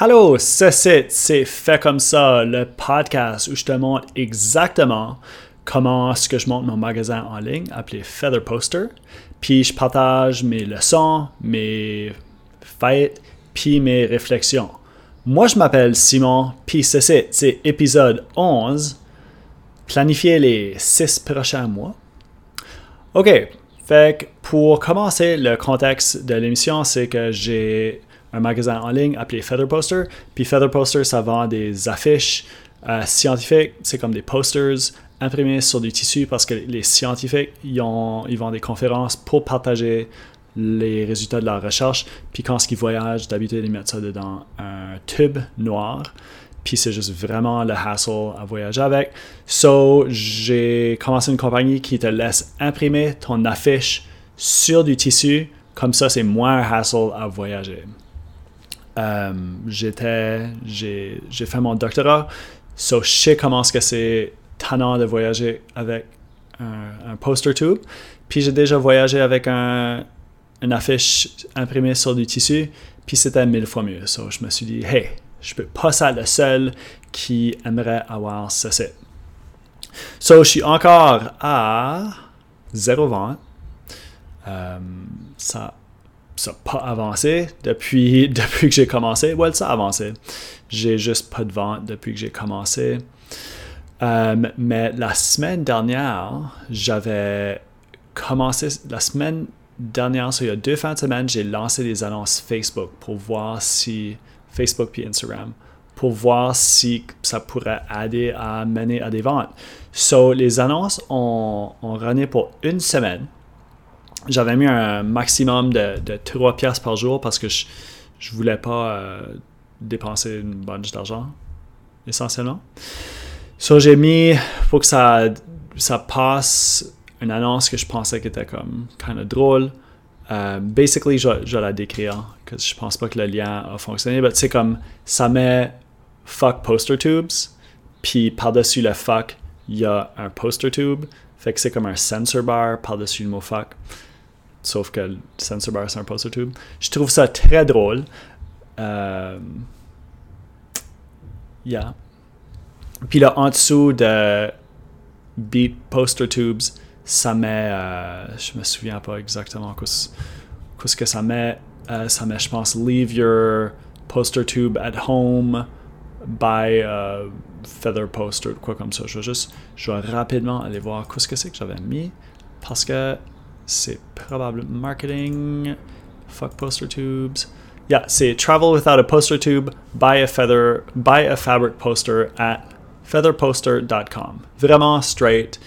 Hello, c'est c'est fait comme ça, le podcast où je te montre exactement comment est-ce que je monte mon magasin en ligne appelé Feather Poster. Puis je partage mes leçons, mes fêtes, puis mes réflexions. Moi, je m'appelle Simon, puis c'est c'est épisode 11, planifier les six prochains mois. OK, fait pour commencer, le contexte de l'émission, c'est que j'ai un magasin en ligne appelé Feather Poster. Puis Feather Poster, ça vend des affiches euh, scientifiques, c'est comme des posters imprimés sur du tissu parce que les scientifiques, ils, ont, ils vendent des conférences pour partager les résultats de leur recherche. Puis quand ils voyagent, d'habitude, ils mettent ça dans un tube noir. Puis c'est juste vraiment le hassle à voyager avec. So, j'ai commencé une compagnie qui te laisse imprimer ton affiche sur du tissu. Comme ça, c'est moins hassle à voyager. Euh, j'étais, j'ai, fait mon doctorat, so je sais comment ce c'est tannant de voyager avec un, poster tube. Puis j'ai déjà voyagé avec un, une affiche imprimée sur du tissu, puis c'était mille fois mieux. So je me suis dit, hey, je peux pas être le seul qui aimerait avoir ceci. So je suis encore à zéro vente. Euh, ça ça n'a pas avancé depuis, depuis que j'ai commencé. Well, ça a avancé. J'ai juste pas de vente depuis que j'ai commencé. Euh, mais la semaine dernière, j'avais commencé. La semaine dernière, il y a deux fins de semaine, j'ai lancé des annonces Facebook pour voir si. Facebook et Instagram pour voir si ça pourrait aider à mener à des ventes. So, les annonces ont, ont pour une semaine j'avais mis un maximum de, de 3 pièces par jour parce que je, je voulais pas euh, dépenser une bunch d'argent, essentiellement. So, j'ai mis, pour que ça, passe, une annonce que je pensais qui était comme kind of drôle. Euh, basically, je, vais la décrire, que je pense pas que le lien a fonctionné, mais c'est comme, ça met fuck poster tubes, puis par-dessus le fuck, il y a un poster tube, fait que c'est comme un sensor bar par-dessus le mot fuck sauf que le sensor bar c'est un poster tube. Je trouve ça très drôle. Euh, yeah. Puis là, en dessous de Beat Poster Tubes, ça met, euh, je me souviens pas exactement qu'est-ce que ça met. Euh, ça met, je pense, Leave your poster tube at home by uh, Feather Poster, quoi comme ça. Je vais juste, je vais rapidement aller voir qu'est-ce que c'est que j'avais mis parce que c'est probablement marketing. Fuck poster tubes. Yeah, c'est travel without a poster tube, buy a feather, buy a fabric poster at featherposter.com. Vraiment straight.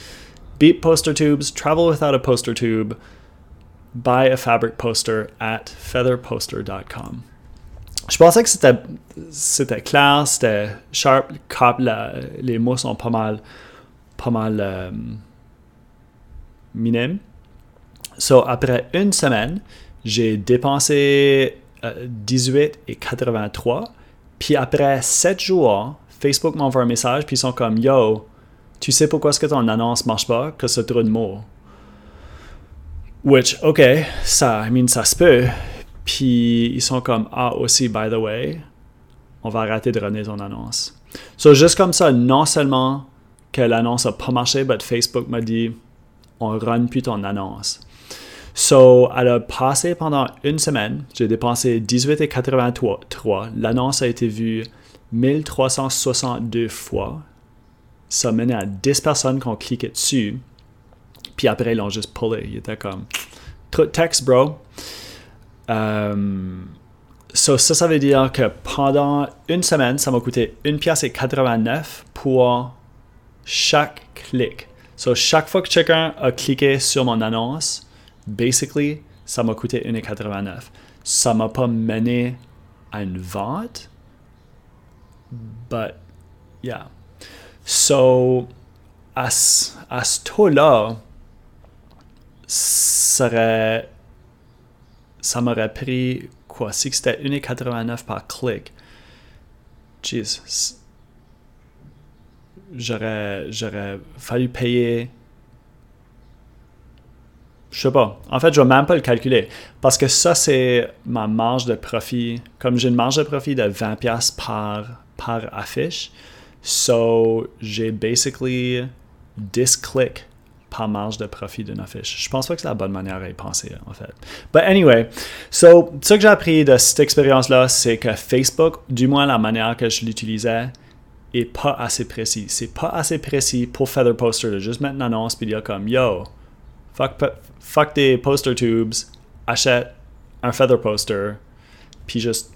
Beat poster tubes, travel without a poster tube, buy a fabric poster at featherposter.com. Je pensais que c'était, c'était clair, c'était sharp, cop, la, les mots sont pas mal, pas mal euh, minimes. So, après une semaine, j'ai dépensé 18,83. Euh, puis après 7 jours, Facebook m'envoie un message, puis ils sont comme Yo, tu sais pourquoi est-ce que ton annonce marche pas? Que c'est trop de mots. Which, ok, ça, I mean, ça se peut. Puis ils sont comme Ah, aussi, by the way, on va arrêter de runner ton annonce. So, juste comme ça, non seulement que l'annonce a pas marché, mais Facebook m'a dit On run plus ton annonce. So, elle a passé pendant une semaine. J'ai dépensé 18,83. L'annonce a été vue 1362 fois. Ça menait à 10 personnes qui ont cliqué dessus. Puis après, ils l'ont juste pullé. Il était comme trop de texte, bro. Um, so, ça, ça veut dire que pendant une semaine, ça m'a coûté 1 pièce et 89 pour chaque clic. So, chaque fois que quelqu'un a cliqué sur mon annonce, basically, ça m'a coûté 1,89. Ça m'a pas mené à une vente, but yeah. So, à, à ce taux-là, ça m'aurait pris quoi? Si c'était 1,89 par clic, jeez, j'aurais, j'aurais fallu payer je sais pas. En fait, je vais même pas le calculer. Parce que ça, c'est ma marge de profit. Comme j'ai une marge de profit de 20$ par, par affiche, so j'ai basically 10 clics par marge de profit d'une affiche. Je pense pas que c'est la bonne manière à y penser, en fait. But anyway, so, ce que j'ai appris de cette expérience-là, c'est que Facebook, du moins la manière que je l'utilisais, est pas assez précis. C'est pas assez précis pour Feather Poster de juste mettre une annonce puis dire comme Yo, fuck, fuck des poster tubes, achète un Feather Poster, puis juste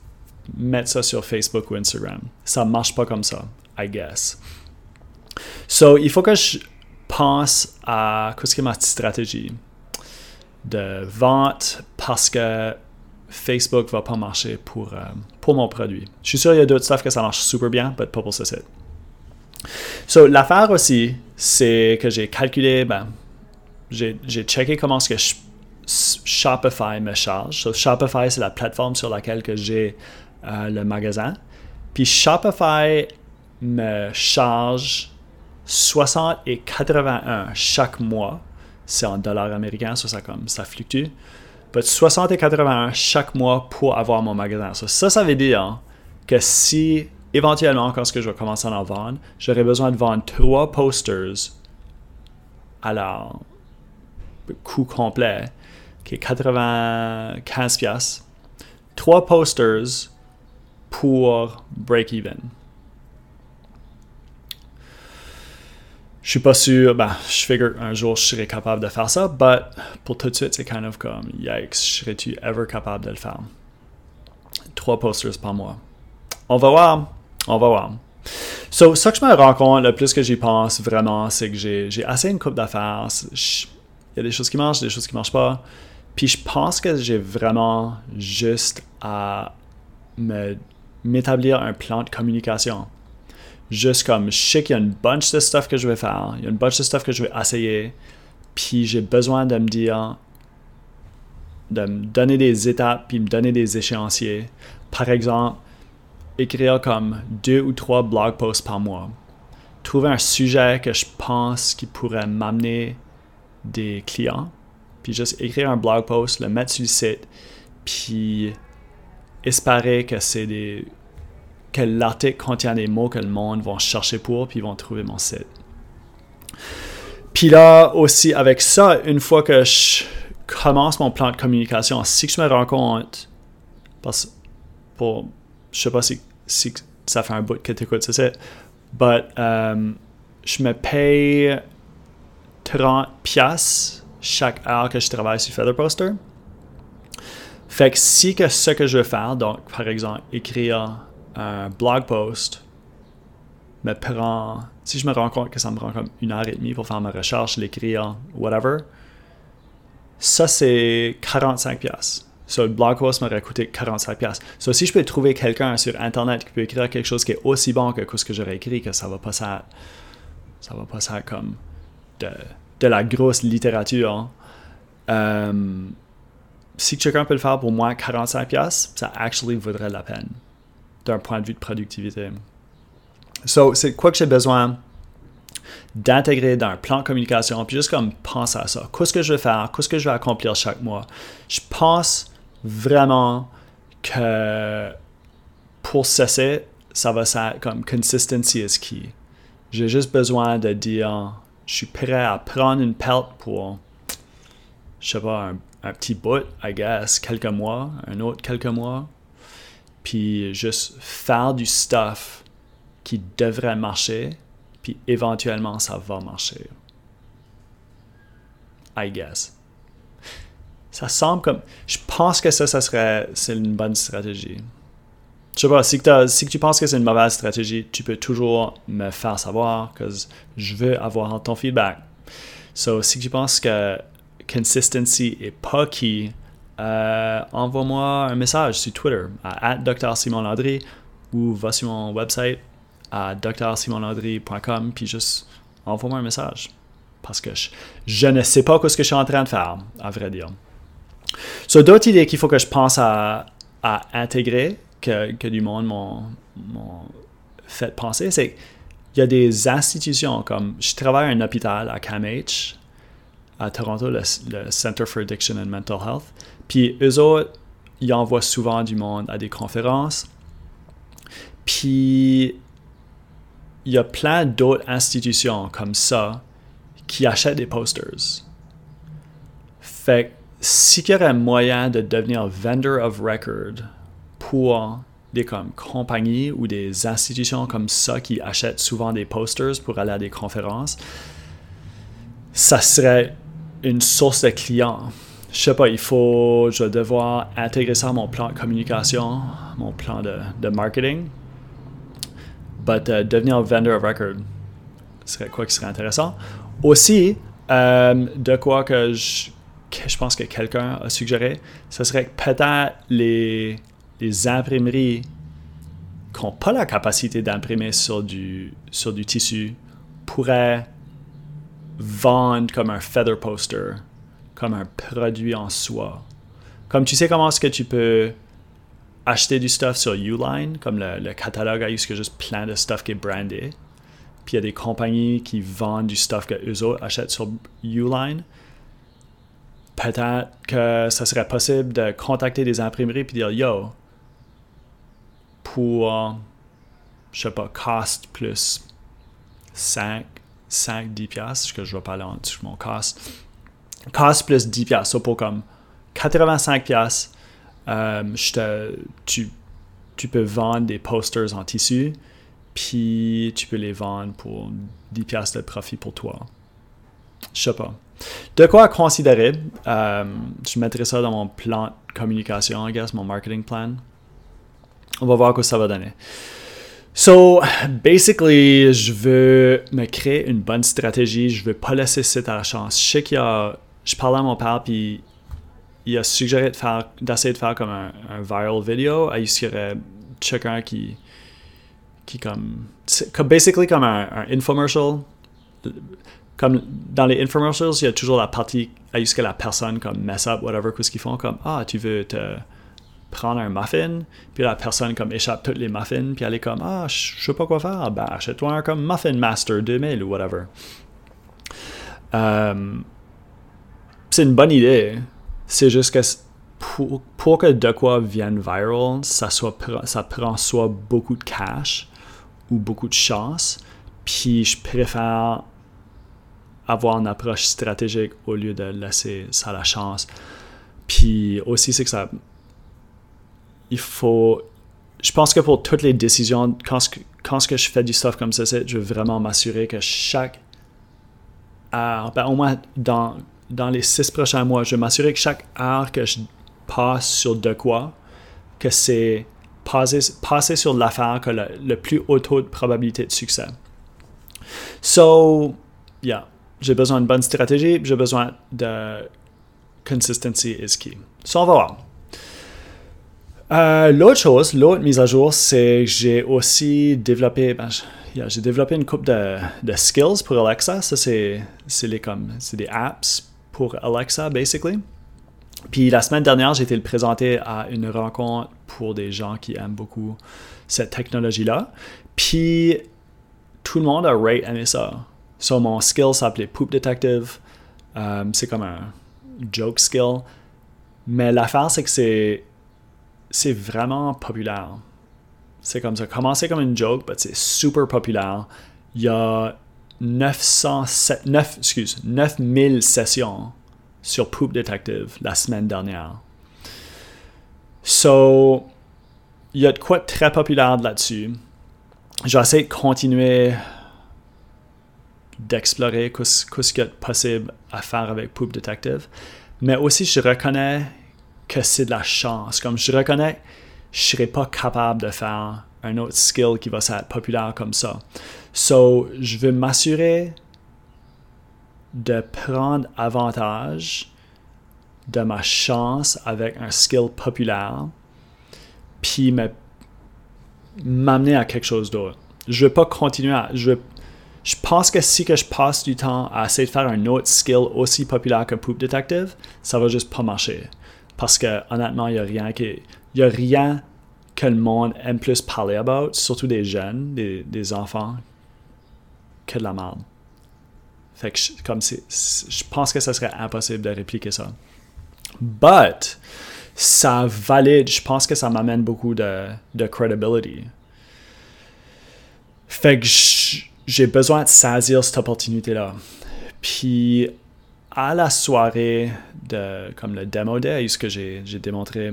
mettre ça sur Facebook ou Instagram. Ça marche pas comme ça, I guess. So, il faut que je pense à qu'est-ce que ma stratégie de vente parce que Facebook va pas marcher pour, euh, pour mon produit. Je suis sûr qu'il y a d'autres stuff que ça marche super bien, mais pas pour ce site. So, l'affaire aussi, c'est que j'ai calculé, ben, j'ai, checké comment ce que Shopify me charge. So, Shopify, c'est la plateforme sur laquelle que j'ai euh, le magasin. Puis Shopify me charge 60 et 81 chaque mois. C'est en dollars américains, ça, comme, ça fluctue. 60 et 81 chaque mois pour avoir mon magasin. ça, ça veut dire que si éventuellement, quand je vais commencer à en vendre, j'aurai besoin de vendre trois posters à coût complet, qui est 95 pièces. Trois posters pour break-even. Je suis pas sûr, ben, je figure un jour je serai capable de faire ça, but pour tout de suite, c'est kind of comme, yikes, serais-tu ever capable de le faire? Trois posters par mois. On va voir, on va voir. So, ça que je me rends compte, le plus que j'y pense vraiment, c'est que j'ai assez une coupe d'affaires. Il y a des choses qui marchent, des choses qui marchent pas. Puis je pense que j'ai vraiment juste à m'établir un plan de communication juste comme je sais qu'il y a une bunch de stuff que je vais faire, il y a une bunch de stuff que je vais essayer, puis j'ai besoin de me dire, de me donner des étapes, puis me donner des échéanciers. Par exemple, écrire comme deux ou trois blog posts par mois. Trouver un sujet que je pense qui pourrait m'amener des clients, puis juste écrire un blog post, le mettre sur le site, puis espérer que c'est des que l'article contient des mots que le monde va chercher pour, puis ils vont trouver mon site. Puis là aussi, avec ça, une fois que je commence mon plan de communication, si je me rends compte, parce pour, je sais pas si, ça fait un bout que tu écoutes ce site, but um, je me paye 30 pièces chaque heure que je travaille sur Feather Poster. Fait que si que ce que je veux faire, donc par exemple écrire un blog post me prend, si je me rends compte que ça me prend comme une heure et demie pour faire ma recherche, l'écrire, whatever, ça c'est 45 pièces. So, le blog post m'aurait coûté 45 pièces. So, si je peux trouver quelqu'un sur internet qui peut écrire quelque chose qui est aussi bon que ce que j'aurais écrit, que ça va pas ça, ça va pas ça comme de, de la grosse littérature. Euh, si quelqu'un peut le faire pour moi 45 pièces, ça actually vaudrait la peine d'un point de vue de productivité. So, c'est quoi que j'ai besoin d'intégrer dans un plan de communication, puis juste comme penser à ça. Qu'est-ce que je vais faire? Qu'est-ce que je vais accomplir chaque mois? Je pense vraiment que pour cesser, ça va être comme consistency is key. J'ai juste besoin de dire, je suis prêt à prendre une perte pour, je sais pas, un, petit bout, I guess, quelques mois, un autre quelques mois, puis juste faire du stuff qui devrait marcher, puis éventuellement ça va marcher. I guess. Ça semble comme. Je pense que ça, ça serait. C'est une bonne stratégie. Je sais pas, si, tu penses que c'est une mauvaise stratégie, tu peux toujours me faire savoir, que je veux avoir ton feedback. So, si tu penses que consistency est pas qui euh, envoie-moi un message sur Twitter à Dr Simon Landry ou va sur mon website à drsimonlandry.com puis juste envoie-moi un message. Parce que je, ne sais pas ce que je suis en train de faire, à vrai dire. So, d'autres idées qu'il faut que je pense à, intégrer, que, que, du monde m'ont fait penser, c'est qu'il y a des institutions comme je travaille à un hôpital à CAMH à Toronto, le, le, Center for Addiction and Mental Health. Puis eux autres, ils envoient souvent du monde à des conférences. Puis il y a plein d'autres institutions comme ça qui achètent des posters. Fait si il y aurait moyen de devenir vendor of record pour des comme, compagnies ou des institutions comme ça qui achètent souvent des posters pour aller à des conférences, ça serait une source de clients. Je sais pas, il faut, je vais devoir intégrer ça à mon plan de communication, mon plan de, de marketing. But uh, devenir vendor of record serait quoi qui serait intéressant. Aussi, euh, de quoi que je, que je pense que quelqu'un a suggéré, ce serait peut-être les, les imprimeries qui n'ont pas la capacité d'imprimer sur du, sur du tissu pourraient vendre comme un feather poster, comme un produit en soi. Comme tu sais comment est-ce que tu peux acheter du stuff sur Uline, comme le, catalogue a juste plein de stuff qui est brandé. Puis il y a des compagnies qui vendent du stuff que eux autres achètent sur Uline. Peut-être que ça serait possible de contacter des imprimeries puis dire Yo, pour, je sais pas, cost plus 5, 5 10 piastres, que je vais parler en dessous de mon cost. Cost plus 10 piastres, ça pour comme 85 piastres, euh, tu, peux vendre des posters en tissu, puis tu peux les vendre pour 10 piastres de profit pour toi. Je sais pas. De quoi considérer, euh, je mettrai ça dans mon plan de communication, I guess, mon marketing plan. On va voir quoi ça va donner. So, basically, je veux me créer une bonne stratégie. Je veux pas laisser site à la chance. Je sais qu'il y a. Je parlais à mon père, puis il a suggéré de faire, d'essayer de faire comme un, viral video. Il y aurait quelqu'un qui. qui comme. basically comme un, infomercial. Comme dans les infomercials, il y a toujours la partie à ce que la personne comme mess up, whatever, qu'est-ce qu'ils font, comme Ah, tu veux te prendre un muffin, puis la personne comme échappe toutes les muffins, puis elle est comme Ah, je sais pas quoi faire, ben achète-toi un comme Muffin Master 2000 ou whatever. Euh, c'est une bonne idée. C'est juste que pour, que de quoi vienne viral, ça, soit, ça prend soit beaucoup de cash ou beaucoup de chance. Puis je préfère avoir une approche stratégique au lieu de laisser ça à la chance. Puis aussi, c'est que ça, il faut. Je pense que pour toutes les décisions, quand, quand que je fais du stuff comme ça, je veux vraiment m'assurer que chaque heure, ben, au moins dans, dans les six prochains mois, je veux m'assurer que chaque heure que je passe sur de quoi, que c'est passer, sur l'affaire qui a le, plus haut taux de probabilité de succès. So, yeah, j'ai besoin d'une bonne stratégie, j'ai besoin de consistency is key. So, on va voir. Euh, l'autre chose, l'autre mise à jour, c'est que j'ai aussi développé, ben, j'ai développé une coupe de, skills pour Alexa. Ça, c'est, les comme, c'est des apps pour Alexa, basically. Puis la semaine dernière, j'ai été le présenter à une rencontre pour des gens qui aiment beaucoup cette technologie-là. Puis tout le monde a rate aimé ça. So, mon skill s'appelait Poop Detective. Euh, c'est comme un joke skill. Mais l'affaire, c'est que c'est c'est vraiment populaire. C'est comme ça. Commencé comme une joke, mais c'est super populaire. Il y a 907, 9, excuse, 9000 sessions sur Poop Detective la semaine dernière. So, il y a de quoi très populaire là-dessus. J'essaie de continuer d'explorer ce qu'il y a de possible à faire avec Poop Detective. Mais aussi, je reconnais que c'est de la chance. Comme je reconnais, je ne serais pas capable de faire un autre skill qui va être populaire comme ça. So, je veux m'assurer de prendre avantage de ma chance avec un skill populaire, puis m'amener à quelque chose d'autre. Je veux pas continuer à... Je, je pense que si que je passe du temps à essayer de faire un autre skill aussi populaire que Poop Detective, ça va juste pas marcher. Parce que honnêtement, il n'y a rien. Il a rien que le monde aime plus parler about, surtout des jeunes, des, enfants, que de la merde. Fait que je, comme c'est, je pense que ça serait impossible de répliquer ça. But, ça valide, je pense que ça m'amène beaucoup de, de credibility. Fait que j'ai besoin de saisir cette opportunité-là. Puis, à la soirée de comme le demo day, ce que j'ai démontré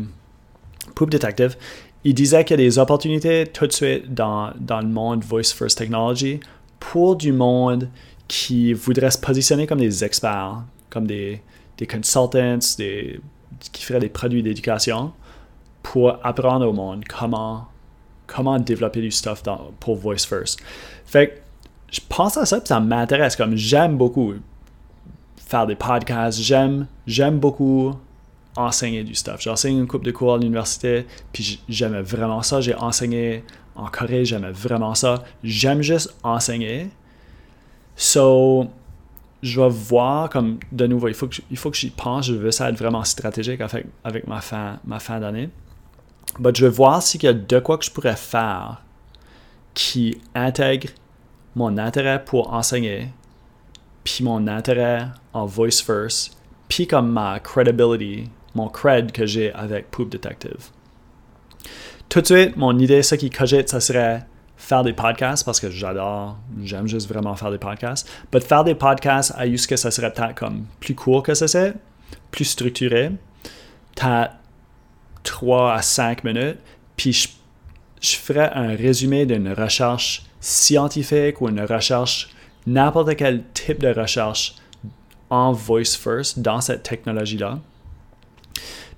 Poop Detective, il disait qu'il y a des opportunités tout de suite dans, dans le monde Voice First Technology pour du monde qui voudrait se positionner comme des experts, comme des, des consultants, des, qui feraient des produits d'éducation pour apprendre au monde comment, comment développer du stuff pour Voice First. Fait que je pense à ça et ça m'intéresse. Comme j'aime beaucoup faire des podcasts, j'aime, j'aime beaucoup enseigner du stuff. J'enseigne une couple de cours à l'université, puis j'aimais vraiment ça. J'ai enseigné en Corée, j'aimais vraiment ça. J'aime juste enseigner. So, je vais voir comme de nouveau, il faut que, il que j'y pense, je veux ça être vraiment stratégique avec, avec ma fin, ma fin d'année. Mais je vais voir s'il y a de quoi que je pourrais faire qui intègre mon intérêt pour enseigner, puis mon intérêt en voice first, puis comme ma credibility, mon cred que j'ai avec Poop Detective. Tout de suite, mon idée, ce qui cogite, ça serait faire des podcasts parce que j'adore, j'aime juste vraiment faire des podcasts. Mais faire des podcasts, à ce ça serait peut-être comme plus court que ça c'est, plus structuré. T'as 3 à 5 minutes, puis je, je ferais un résumé d'une recherche scientifique ou une recherche, n'importe quel type de recherche en voice first dans cette technologie-là.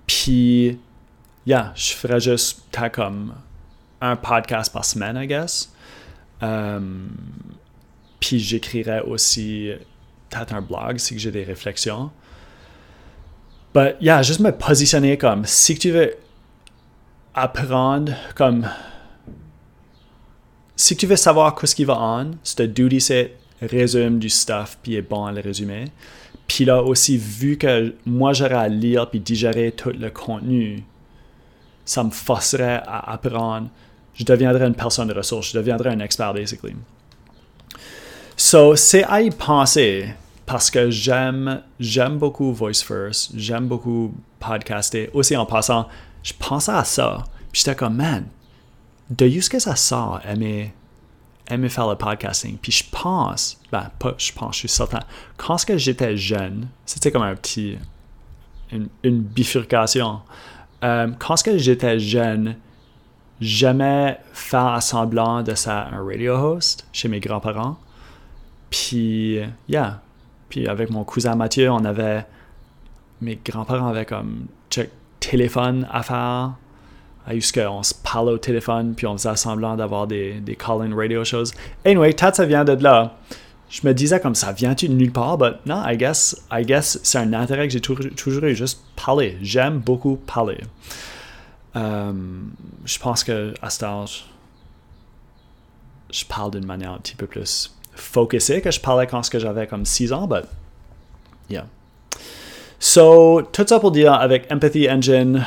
Puis, yeah, je ferais juste comme un podcast par semaine, I guess. Um, puis j'écrirais aussi peut-être un blog si j'ai des réflexions. But yeah, juste me positionner comme si tu veux apprendre comme si tu veux savoir ce qui va en, c'est duty c'est résume du stuff puis est bon à le résumer. Puis là aussi vu que moi j'aurais à lire puis digérer tout le contenu, ça me forcerait à apprendre je deviendrai une personne de ressources, je deviendrai un expert, basically. So, c'est à y penser parce que j'aime, j'aime beaucoup Voice First, j'aime beaucoup podcaster. Aussi, en passant, je pensais à ça, puis j'étais comme, man, de où est-ce que ça sort, aimer, aimer faire le podcasting? Puis je pense, ben, pas je pense, je suis certain, quand j'étais jeune, c'était comme un petit, une, bifurcation. Euh, quand j'étais jeune, jamais faire semblant de ça un radio host chez mes grands-parents. Puis, yeah. Puis avec mon cousin Mathieu, on avait. Mes grands-parents avaient comme check, téléphone à faire. On se parlait au téléphone, puis on faisait semblant d'avoir des, des call-in radio shows. Anyway, peut ça vient de là. Je me disais comme ça, vient-tu de nulle part? Mais non, I guess, I guess c'est un intérêt que j'ai toujours, toujours eu, juste parler. J'aime beaucoup parler. Euh, je pense que à cet âge, je parle d'une manière un petit peu plus focusée que je parlais quand j'avais comme 6 ans, but yeah. So, tout ça pour dire, avec Empathy Engine,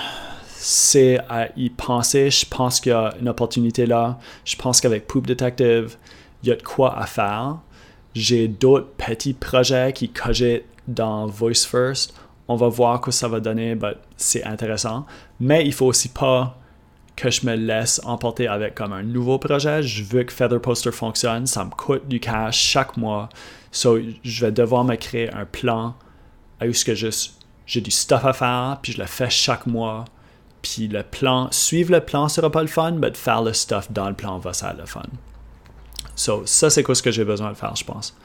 c'est à y penser. Je pense qu'il y a une opportunité là. Je pense qu'avec Poop Detective, il y a de quoi à faire. J'ai d'autres petits projets qui cogitent dans Voice First on va voir que ça va donner, c'est intéressant. Mais il faut aussi pas que je me laisse emporter avec comme un nouveau projet. Je veux que Feather Poster fonctionne. Ça me coûte du cash chaque mois. So, je vais devoir me créer un plan à ce que j'ai du stuff à faire, puis je le fais chaque mois. Puis le plan, suivre le plan sera pas le fun, mais faire le stuff dans le plan va être le fun. So, ça, c'est quoi ce que j'ai besoin de faire, je pense.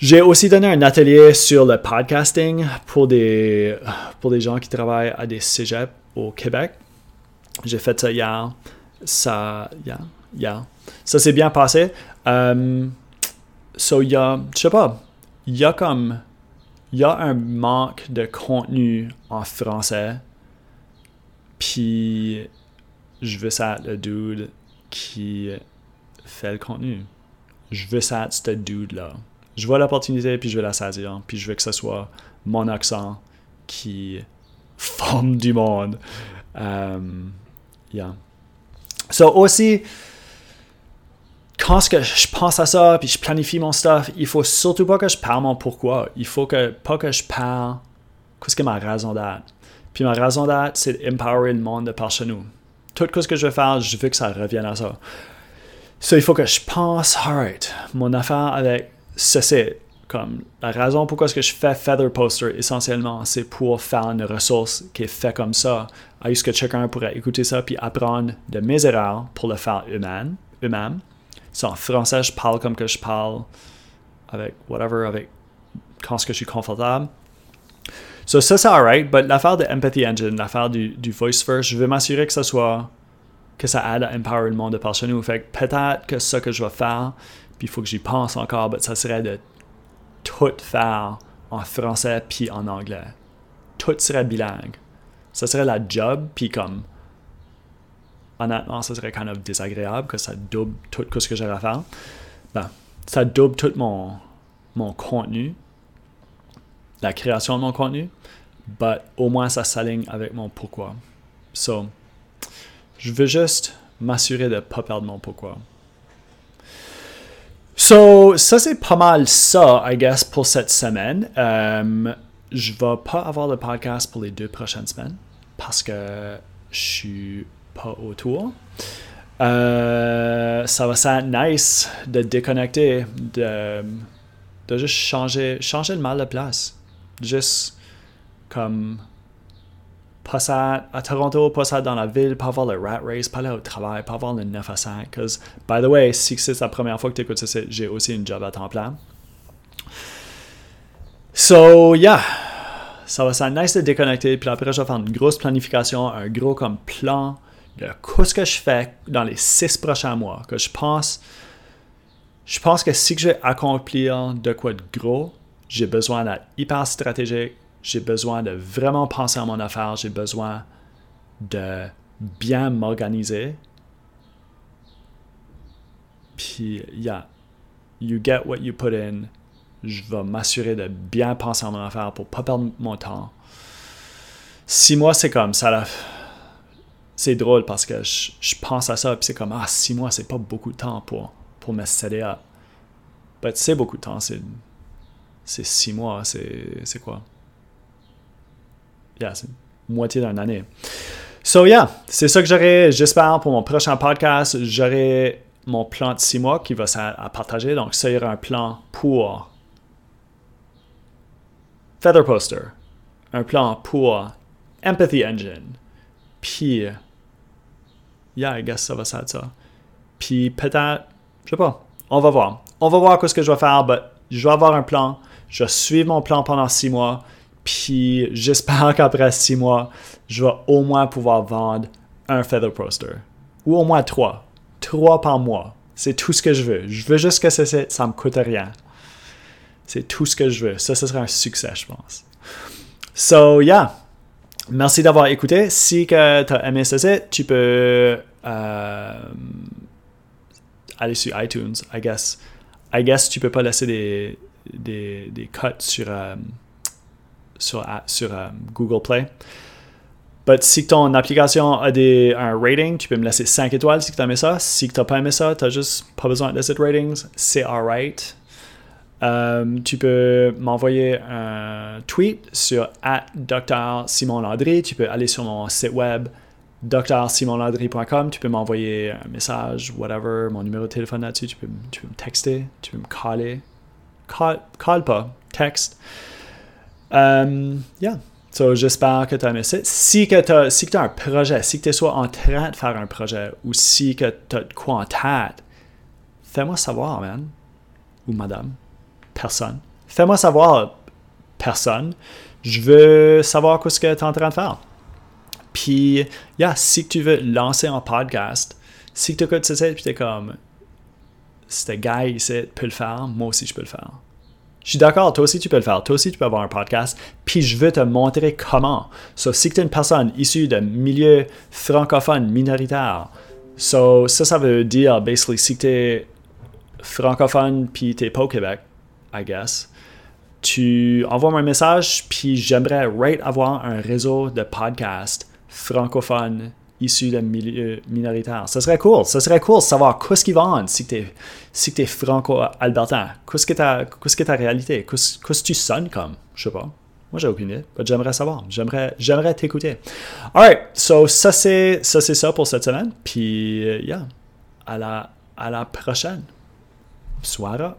J'ai aussi donné un atelier sur le podcasting pour des, pour des gens qui travaillent à des cégeps au Québec. J'ai fait ça hier. Ça, yeah, yeah. ça s'est bien passé. Um, so, il y a, je sais pas, il y a comme, il y a un manque de contenu en français. Puis, je veux ça le dude qui fait le contenu. Je veux ça ce dude-là je vois l'opportunité, puis je vais la saisir, puis je veux que ce soit mon accent qui forme du monde. Um, yeah. So aussi, quand que je pense à ça, puis je planifie mon stuff, il faut surtout pas que je parle mon pourquoi. Il faut que, pas que je parle qu'est-ce que ma raison d'être. Puis ma raison d'être, c'est d'empower le monde de par chez nous. Tout ce que je veux faire, je veux que ça revienne à ça. So, il faut que je pense, alright, mon affaire avec ceci, comme la raison pourquoi ce que je fais Feather Poster essentiellement, c'est pour faire une ressource qui est faite comme ça. Est-ce que chacun pourrait écouter ça puis apprendre de mes erreurs pour le faire eux-mêmes. Eux-mêmes. en français, je parle comme que je parle avec whatever, avec quand ce que je suis confortable. So, ça, c'est alright, mais l'affaire de Empathy Engine, l'affaire du, du Voice First, je veux m'assurer que ça soit, que ça aide à empower le monde de par chez nous. Fait que peut-être que ça que je vais faire, puis il faut que j'y pense encore, mais ça serait de tout faire en français puis en anglais. Tout serait bilingue. Ça serait la job, puis comme, honnêtement, ça serait kind of désagréable que ça double tout ce que j'ai à faire. Ben, ça double tout mon, mon contenu la création de mon contenu, mais au moins ça s'aligne avec mon pourquoi. So, je veux juste m'assurer de ne pas perdre mon pourquoi. So, ça c'est pas mal ça, I guess, pour cette semaine. Um, je vais pas avoir de podcast pour les deux prochaines semaines parce que je suis pas autour. Euh, ça va être nice de déconnecter, de, de juste changer, changer le mal de place juste comme passer à Toronto, passer dans la ville, pas avoir le rat race, pas aller au travail, pas avoir le 9 à 5. Because, by the way, si c'est la première fois que tu écoutes ça, j'ai aussi une job à temps plein. So, yeah. Ça va être nice de déconnecter. Puis après, je vais faire une grosse planification, un gros comme plan de ce que je fais dans les six prochains mois. Que je pense, je pense que si je vais accomplir de quoi de gros, j'ai besoin d'être hyper stratégique, j'ai besoin de vraiment penser à mon affaire, j'ai besoin de bien m'organiser. Puis, yeah, you get what you put in. Je vais m'assurer de bien penser à mon affaire pour pas perdre mon temps. Six mois, c'est comme ça. C'est drôle parce que je, pense à ça, puis c'est comme, ah, six mois, c'est pas beaucoup de temps pour, pour me céder à. C'est beaucoup de temps, c'est c'est six mois, c'est quoi? Yeah, c'est moitié d'une année. So yeah, c'est ça que j'aurai, j'espère, pour mon prochain podcast. J'aurai mon plan de six mois qui va à partager. Donc, ça aura un plan pour Feather Poster, un plan pour Empathy Engine, puis, yeah, I guess ça va être ça. Puis peut-être, je sais pas, on va voir. On va voir ce que je vais faire, mais je vais avoir un plan je vais suivre mon plan pendant six mois, puis j'espère qu'après six mois, je vais au moins pouvoir vendre un Feather Poster. Ou au moins trois. Trois par mois. C'est tout ce que je veux. Je veux juste que ça, ça me coûte rien. C'est tout ce que je veux. Ça, ce serait un succès, je pense. So, yeah. Merci d'avoir écouté. Si tu as aimé ce site, tu peux euh, aller sur iTunes, I guess. I guess tu peux pas laisser des, des, des cuts sur, euh, sur, sur euh, Google Play. Mais si ton application a des, un rating, tu peux me laisser 5 étoiles si tu as aimé ça. Si tu n'as pas aimé ça, tu n'as juste pas besoin de laisser de ratings. C'est alright. Euh, tu peux m'envoyer un tweet sur Dr. Tu peux aller sur mon site web drsimonlandry.com. Tu peux m'envoyer un message, whatever, mon numéro de téléphone là-dessus. Tu peux, tu peux me texter, tu peux me caller call, pas, texte. Um, yeah. So, j'espère que tu as aimé ça. Si tu as, si un projet, si tu es soit en train de faire un projet ou si tu as quoi en tête, fais-moi savoir, man. Ou madame. Personne. Fais-moi savoir, personne. Je veux savoir ce que tu es en train de faire. Puis, yeah, si tu veux lancer un podcast, si tu écoutes ça, puis tu es comme, ce gars ici peut le faire, moi aussi je peux le faire. Je suis d'accord, toi aussi tu peux le faire, toi aussi tu peux avoir un podcast, puis je veux te montrer comment. So, si tu es une personne issue d'un milieu francophone minoritaire, so, ça, ça veut dire, basically, si tu es francophone puis tu pas au Québec, I guess, tu envoies un message, puis j'aimerais avoir un réseau de podcasts francophones issus de milieux minoritaires. Ça serait cool. Ça serait cool de savoir qu'est-ce qu'ils vendent si tu es, si es franco-albertain. Qu'est-ce que ta, qu'est-ce que réalité? Qu'est-ce que tu sonnes comme? Je sais pas. Moi, j'ai aucune idée. J'aimerais savoir. J'aimerais, j'aimerais t'écouter. Alright. So, ça, c'est, ça, ça pour cette semaine. Puis, yeah. À la, à la prochaine. Soirée.